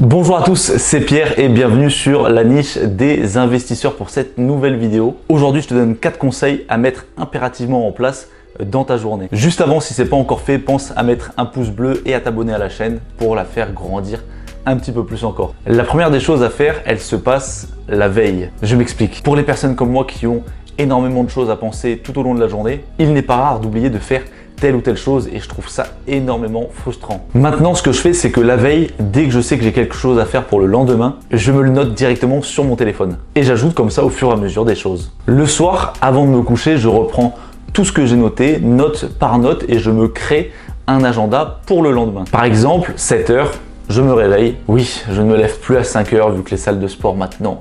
Bonjour à tous, c'est Pierre et bienvenue sur la niche des investisseurs pour cette nouvelle vidéo. Aujourd'hui, je te donne 4 conseils à mettre impérativement en place dans ta journée. Juste avant, si ce n'est pas encore fait, pense à mettre un pouce bleu et à t'abonner à la chaîne pour la faire grandir un petit peu plus encore. La première des choses à faire, elle se passe la veille. Je m'explique. Pour les personnes comme moi qui ont énormément de choses à penser tout au long de la journée, il n'est pas rare d'oublier de faire telle ou telle chose et je trouve ça énormément frustrant. Maintenant, ce que je fais, c'est que la veille, dès que je sais que j'ai quelque chose à faire pour le lendemain, je me le note directement sur mon téléphone et j'ajoute comme ça au fur et à mesure des choses. Le soir, avant de me coucher, je reprends tout ce que j'ai noté, note par note, et je me crée un agenda pour le lendemain. Par exemple, 7 heures, je me réveille. Oui, je ne me lève plus à 5 heures vu que les salles de sport maintenant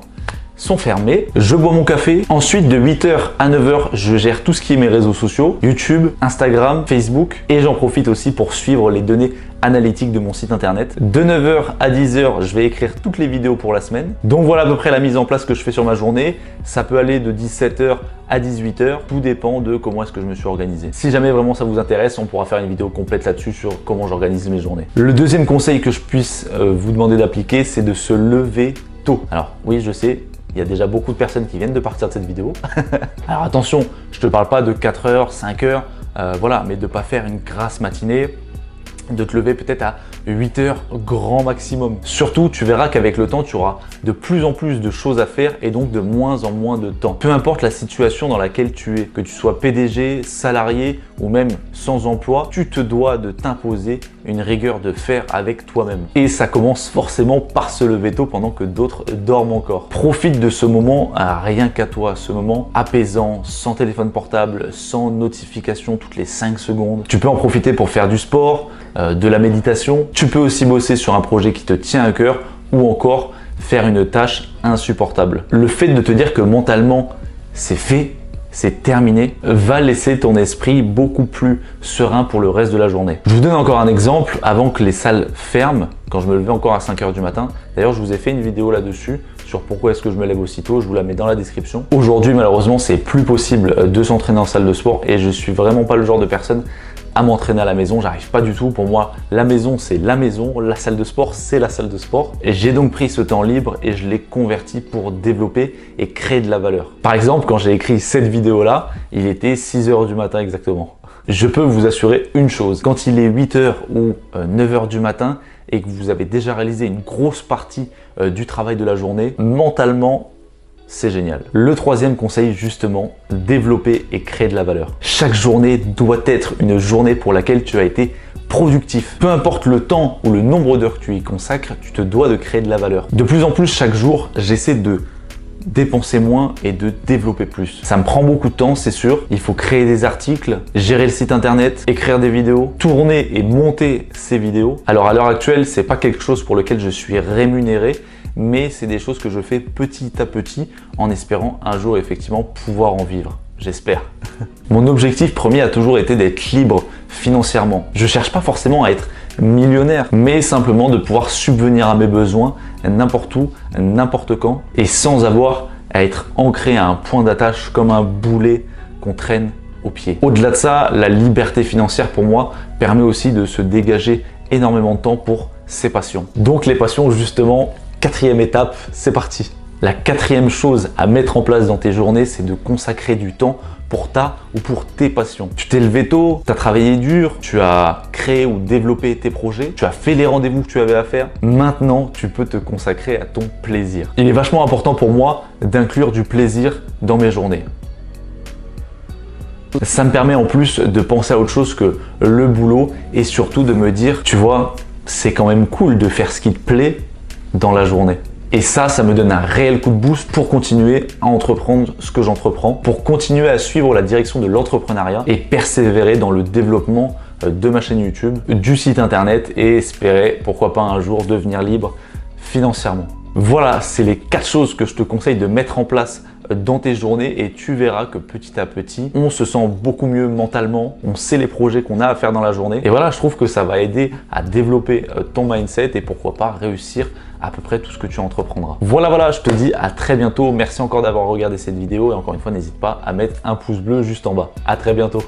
sont fermées. Je bois mon café. Ensuite, de 8h à 9h, je gère tout ce qui est mes réseaux sociaux, YouTube, Instagram, Facebook. Et j'en profite aussi pour suivre les données analytiques de mon site internet. De 9h à 10h, je vais écrire toutes les vidéos pour la semaine. Donc voilà à peu près la mise en place que je fais sur ma journée. Ça peut aller de 17h à 18h. Tout dépend de comment est-ce que je me suis organisé. Si jamais vraiment ça vous intéresse, on pourra faire une vidéo complète là-dessus sur comment j'organise mes journées. Le deuxième conseil que je puisse euh, vous demander d'appliquer, c'est de se lever tôt. Alors oui, je sais, il y a déjà beaucoup de personnes qui viennent de partir de cette vidéo. Alors attention, je ne te parle pas de 4 heures, 5 heures, euh, voilà, mais de ne pas faire une grasse matinée, de te lever peut-être à 8 heures grand maximum. Surtout, tu verras qu'avec le temps, tu auras de plus en plus de choses à faire et donc de moins en moins de temps. Peu importe la situation dans laquelle tu es, que tu sois PDG, salarié ou même sans emploi, tu te dois de t'imposer une rigueur de faire avec toi-même. Et ça commence forcément par se lever tôt pendant que d'autres dorment encore. Profite de ce moment à rien qu'à toi, ce moment apaisant, sans téléphone portable, sans notification toutes les 5 secondes. Tu peux en profiter pour faire du sport, euh, de la méditation. Tu peux aussi bosser sur un projet qui te tient à cœur ou encore faire une tâche insupportable. Le fait de te dire que mentalement c'est fait, c'est terminé, va laisser ton esprit beaucoup plus serein pour le reste de la journée. Je vous donne encore un exemple avant que les salles ferment, quand je me levais encore à 5h du matin. D'ailleurs, je vous ai fait une vidéo là-dessus sur pourquoi est-ce que je me lève aussitôt, je vous la mets dans la description. Aujourd'hui, malheureusement, c'est plus possible de s'entraîner en salle de sport et je suis vraiment pas le genre de personne m'entraîner à la maison. J'arrive pas du tout. Pour moi, la maison, c'est la maison. La salle de sport, c'est la salle de sport. J'ai donc pris ce temps libre et je l'ai converti pour développer et créer de la valeur. Par exemple, quand j'ai écrit cette vidéo-là, il était 6 heures du matin exactement. Je peux vous assurer une chose. Quand il est 8 heures ou 9 euh, du matin et que vous avez déjà réalisé une grosse partie euh, du travail de la journée, mentalement, c'est génial. Le troisième conseil, justement, développer et créer de la valeur. Chaque journée doit être une journée pour laquelle tu as été productif. Peu importe le temps ou le nombre d'heures que tu y consacres, tu te dois de créer de la valeur. De plus en plus, chaque jour, j'essaie de dépenser moins et de développer plus. Ça me prend beaucoup de temps, c'est sûr. Il faut créer des articles, gérer le site internet, écrire des vidéos, tourner et monter ces vidéos. Alors à l'heure actuelle, c'est pas quelque chose pour lequel je suis rémunéré, mais c'est des choses que je fais petit à petit en espérant un jour effectivement pouvoir en vivre. J'espère. Mon objectif premier a toujours été d'être libre financièrement. Je cherche pas forcément à être millionnaire, mais simplement de pouvoir subvenir à mes besoins n'importe où, n'importe quand, et sans avoir à être ancré à un point d'attache comme un boulet qu'on traîne au pied. Au-delà de ça, la liberté financière pour moi permet aussi de se dégager énormément de temps pour ses passions. Donc les passions justement, Quatrième étape, c'est parti. La quatrième chose à mettre en place dans tes journées, c'est de consacrer du temps pour ta ou pour tes passions. Tu t'es levé tôt, tu as travaillé dur, tu as créé ou développé tes projets, tu as fait les rendez-vous que tu avais à faire. Maintenant, tu peux te consacrer à ton plaisir. Il est vachement important pour moi d'inclure du plaisir dans mes journées. Ça me permet en plus de penser à autre chose que le boulot et surtout de me dire, tu vois, c'est quand même cool de faire ce qui te plaît dans la journée. Et ça, ça me donne un réel coup de boost pour continuer à entreprendre ce que j'entreprends, pour continuer à suivre la direction de l'entrepreneuriat et persévérer dans le développement euh, de ma chaîne YouTube, du site internet et espérer, pourquoi pas un jour, devenir libre financièrement. Voilà, c'est les quatre choses que je te conseille de mettre en place dans tes journées et tu verras que petit à petit, on se sent beaucoup mieux mentalement, on sait les projets qu'on a à faire dans la journée. Et voilà, je trouve que ça va aider à développer euh, ton mindset et pourquoi pas réussir à peu près tout ce que tu entreprendras. Voilà, voilà, je te dis à très bientôt. Merci encore d'avoir regardé cette vidéo et encore une fois, n'hésite pas à mettre un pouce bleu juste en bas. À très bientôt.